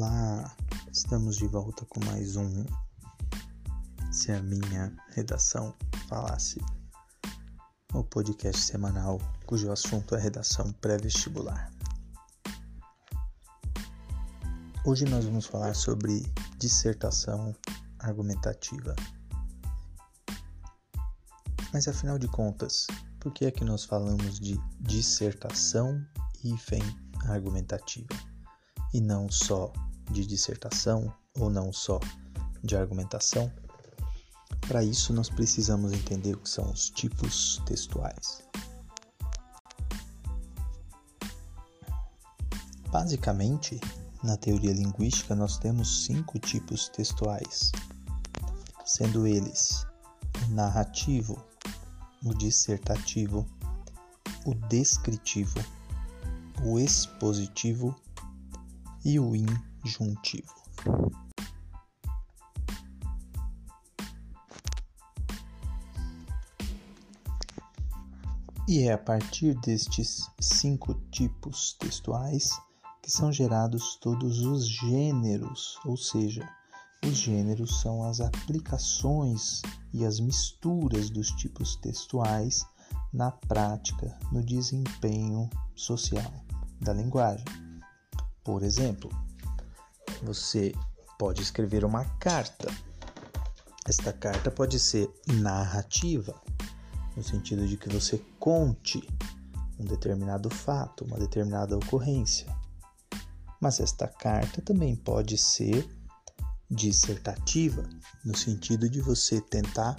Olá, estamos de volta com mais um Se a Minha Redação Falasse, o podcast semanal cujo assunto é redação pré-vestibular. Hoje nós vamos falar sobre dissertação argumentativa. Mas afinal de contas, por que é que nós falamos de dissertação hífen argumentativa e não só de dissertação ou não só de argumentação? Para isso, nós precisamos entender o que são os tipos textuais. Basicamente, na teoria linguística, nós temos cinco tipos textuais, sendo eles o narrativo, o dissertativo, o descritivo, o expositivo e o injuntivo. E é a partir destes cinco tipos textuais que são gerados todos os gêneros, ou seja, os gêneros são as aplicações e as misturas dos tipos textuais na prática, no desempenho social da linguagem. Por exemplo, você pode escrever uma carta. Esta carta pode ser narrativa, no sentido de que você conte um determinado fato, uma determinada ocorrência. Mas esta carta também pode ser dissertativa, no sentido de você tentar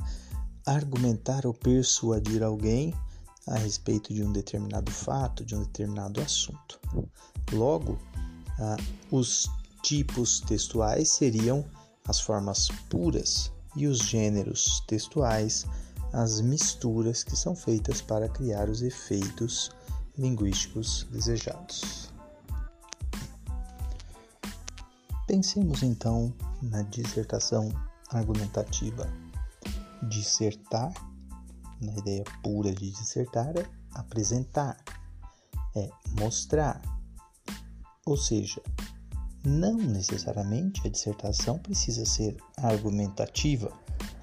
argumentar ou persuadir alguém a respeito de um determinado fato, de um determinado assunto. Logo, ah, os tipos textuais seriam as formas puras e os gêneros textuais as misturas que são feitas para criar os efeitos linguísticos desejados. Pensemos então na dissertação argumentativa. Dissertar, na ideia pura de dissertar, é apresentar, é mostrar. Ou seja, não necessariamente a dissertação precisa ser argumentativa.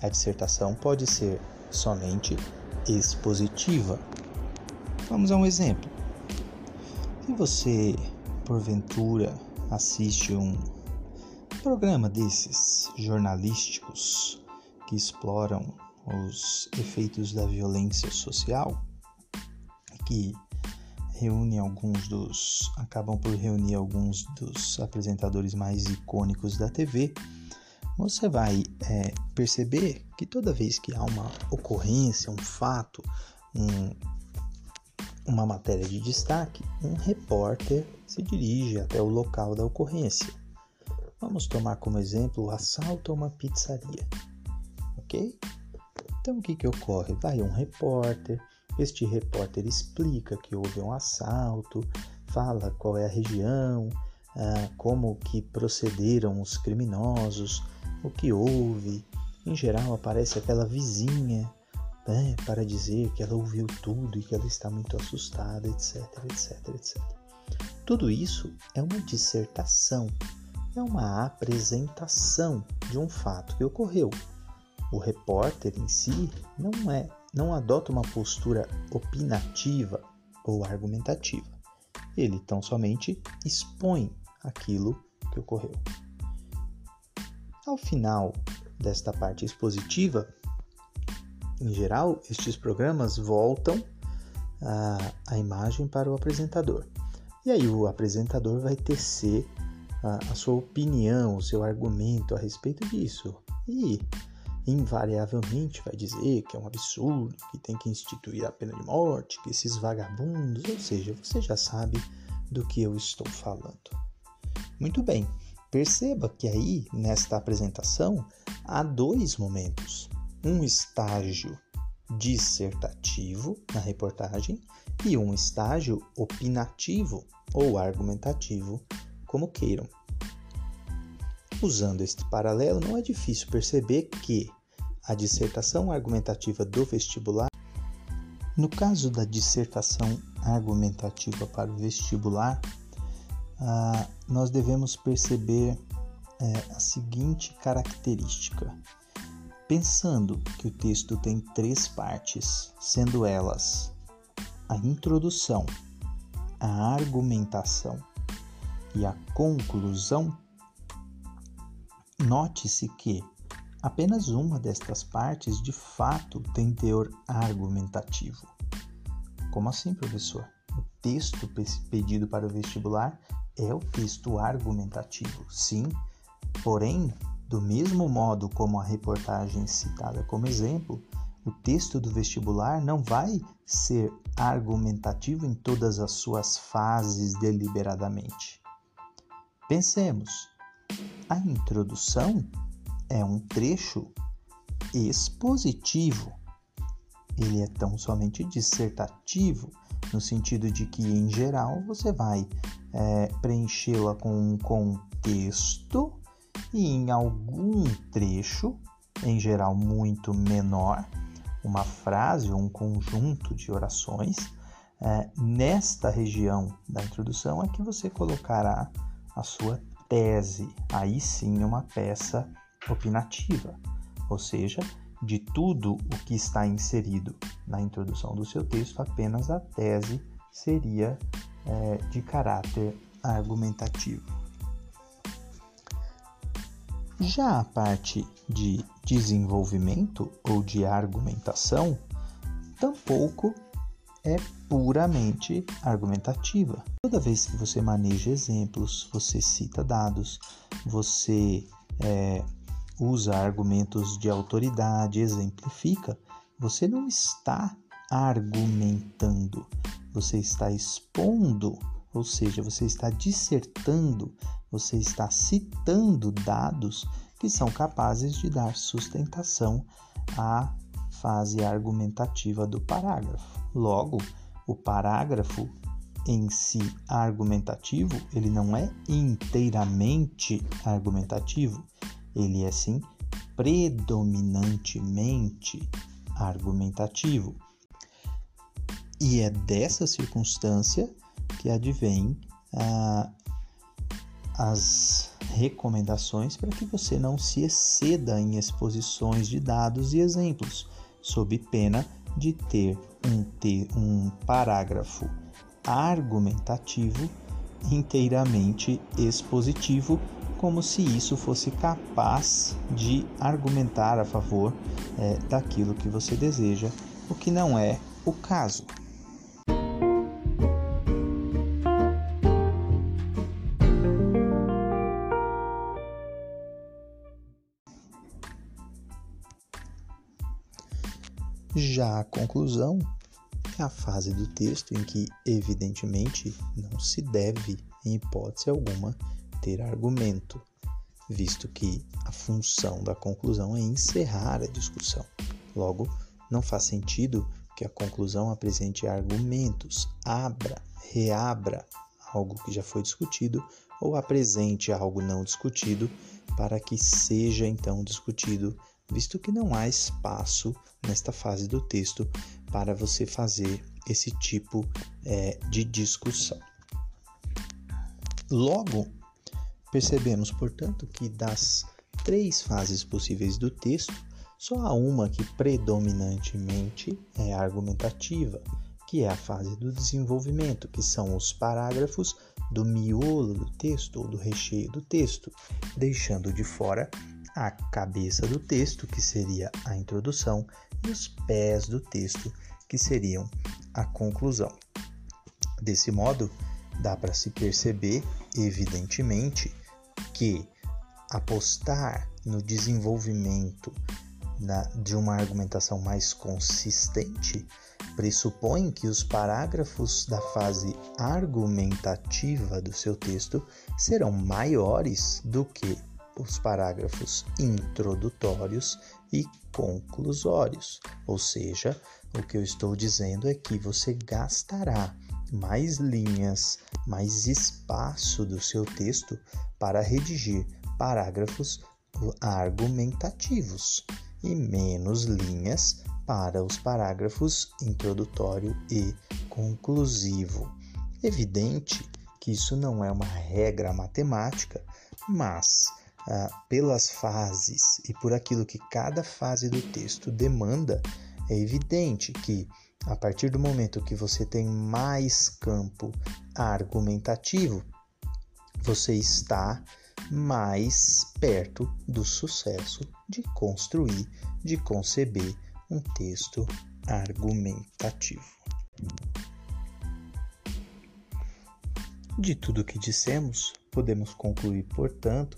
A dissertação pode ser somente expositiva. Vamos a um exemplo. Se você, porventura, assiste um programa desses jornalísticos que exploram os efeitos da violência social, que reúne alguns dos acabam por reunir alguns dos apresentadores mais icônicos da TV, você vai é, perceber que toda vez que há uma ocorrência, um fato, um, uma matéria de destaque, um repórter se dirige até o local da ocorrência. Vamos tomar como exemplo o assalto a uma pizzaria, ok? Então o que, que ocorre? Vai um repórter, este repórter explica que houve um assalto, fala qual é a região, ah, como que procederam os criminosos, o que houve. Em geral, aparece aquela vizinha né, para dizer que ela ouviu tudo e que ela está muito assustada, etc, etc, etc. Tudo isso é uma dissertação, é uma apresentação de um fato que ocorreu. O repórter em si não é, não adota uma postura opinativa ou argumentativa. Ele tão somente expõe aquilo que ocorreu. Ao final desta parte expositiva, em geral, estes programas voltam a, a imagem para o apresentador. E aí o apresentador vai tecer a, a sua opinião, o seu argumento a respeito disso. E invariavelmente vai dizer que é um absurdo, que tem que instituir a pena de morte, que esses vagabundos, ou seja, você já sabe do que eu estou falando. Muito bem. Perceba que aí, nesta apresentação, há dois momentos: um estágio dissertativo na reportagem e um estágio opinativo ou argumentativo, como queiram. Usando este paralelo, não é difícil perceber que a dissertação argumentativa do vestibular, no caso da dissertação argumentativa para o vestibular, ah, nós devemos perceber é, a seguinte característica. Pensando que o texto tem três partes, sendo elas a introdução, a argumentação e a conclusão, note-se que apenas uma destas partes de fato tem teor argumentativo. Como assim, professor? O texto pedido para o vestibular é o texto argumentativo, sim, porém, do mesmo modo como a reportagem citada como exemplo, o texto do vestibular não vai ser argumentativo em todas as suas fases deliberadamente. Pensemos, a introdução é um trecho expositivo. Ele é tão somente dissertativo, no sentido de que, em geral, você vai é, preenchê-la com um contexto e, em algum trecho, em geral muito menor, uma frase ou um conjunto de orações, é, nesta região da introdução é que você colocará a sua tese, aí sim uma peça opinativa, ou seja, de tudo o que está inserido na introdução do seu texto, apenas a tese seria é, de caráter argumentativo. Já a parte de desenvolvimento ou de argumentação tampouco é puramente argumentativa. Toda vez que você maneja exemplos, você cita dados, você é, usa argumentos de autoridade, exemplifica, você não está argumentando, você está expondo, ou seja, você está dissertando você está citando dados que são capazes de dar sustentação à fase argumentativa do parágrafo. Logo, o parágrafo em si argumentativo, ele não é inteiramente argumentativo, ele é sim predominantemente argumentativo. E é dessa circunstância que advém a as recomendações para que você não se exceda em exposições de dados e exemplos, sob pena de ter um, ter um parágrafo argumentativo inteiramente expositivo, como se isso fosse capaz de argumentar a favor é, daquilo que você deseja, o que não é o caso. A conclusão é a fase do texto em que, evidentemente, não se deve, em hipótese alguma, ter argumento, visto que a função da conclusão é encerrar a discussão. Logo, não faz sentido que a conclusão apresente argumentos, abra, reabra algo que já foi discutido ou apresente algo não discutido para que seja então discutido visto que não há espaço nesta fase do texto para você fazer esse tipo é, de discussão. Logo, percebemos, portanto, que das três fases possíveis do texto, só há uma que predominantemente é argumentativa, que é a fase do desenvolvimento, que são os parágrafos do miolo do texto ou do recheio do texto, deixando de fora a cabeça do texto, que seria a introdução, e os pés do texto, que seriam a conclusão. Desse modo, dá para se perceber, evidentemente, que apostar no desenvolvimento na, de uma argumentação mais consistente pressupõe que os parágrafos da fase argumentativa do seu texto serão maiores do que os parágrafos introdutórios e conclusórios. Ou seja, o que eu estou dizendo é que você gastará mais linhas, mais espaço do seu texto para redigir parágrafos argumentativos e menos linhas para os parágrafos introdutório e conclusivo. Evidente que isso não é uma regra matemática, mas ah, pelas fases e por aquilo que cada fase do texto demanda, é evidente que a partir do momento que você tem mais campo argumentativo, você está mais perto do sucesso de construir, de conceber um texto argumentativo. De tudo que dissemos, podemos concluir, portanto,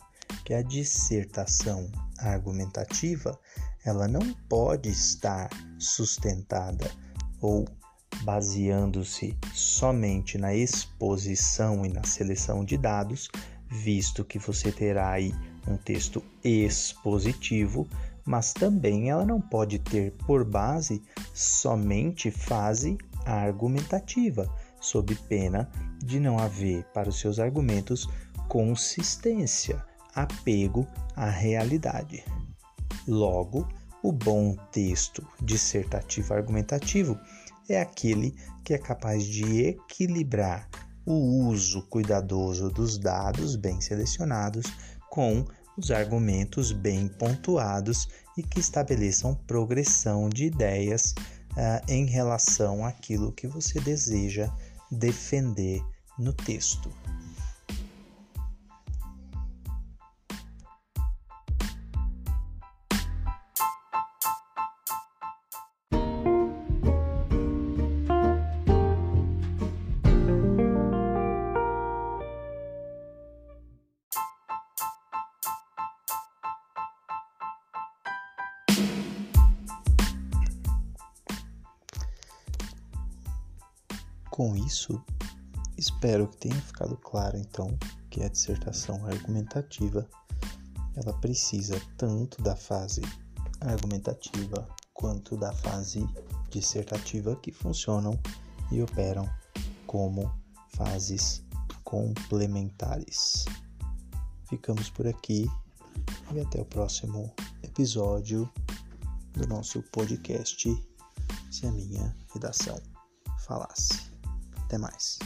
que a dissertação argumentativa ela não pode estar sustentada ou baseando-se somente na exposição e na seleção de dados, visto que você terá aí um texto expositivo, mas também ela não pode ter por base somente fase argumentativa, sob pena de não haver para os seus argumentos consistência, apego à realidade. Logo, o bom texto dissertativo argumentativo é aquele que é capaz de equilibrar o uso cuidadoso dos dados bem selecionados com os argumentos bem pontuados e que estabeleçam progressão de ideias uh, em relação àquilo que você deseja defender no texto. Com isso, espero que tenha ficado claro então que a dissertação argumentativa ela precisa tanto da fase argumentativa quanto da fase dissertativa que funcionam e operam como fases complementares. Ficamos por aqui e até o próximo episódio do nosso podcast Se a Minha Redação Falasse. Até mais.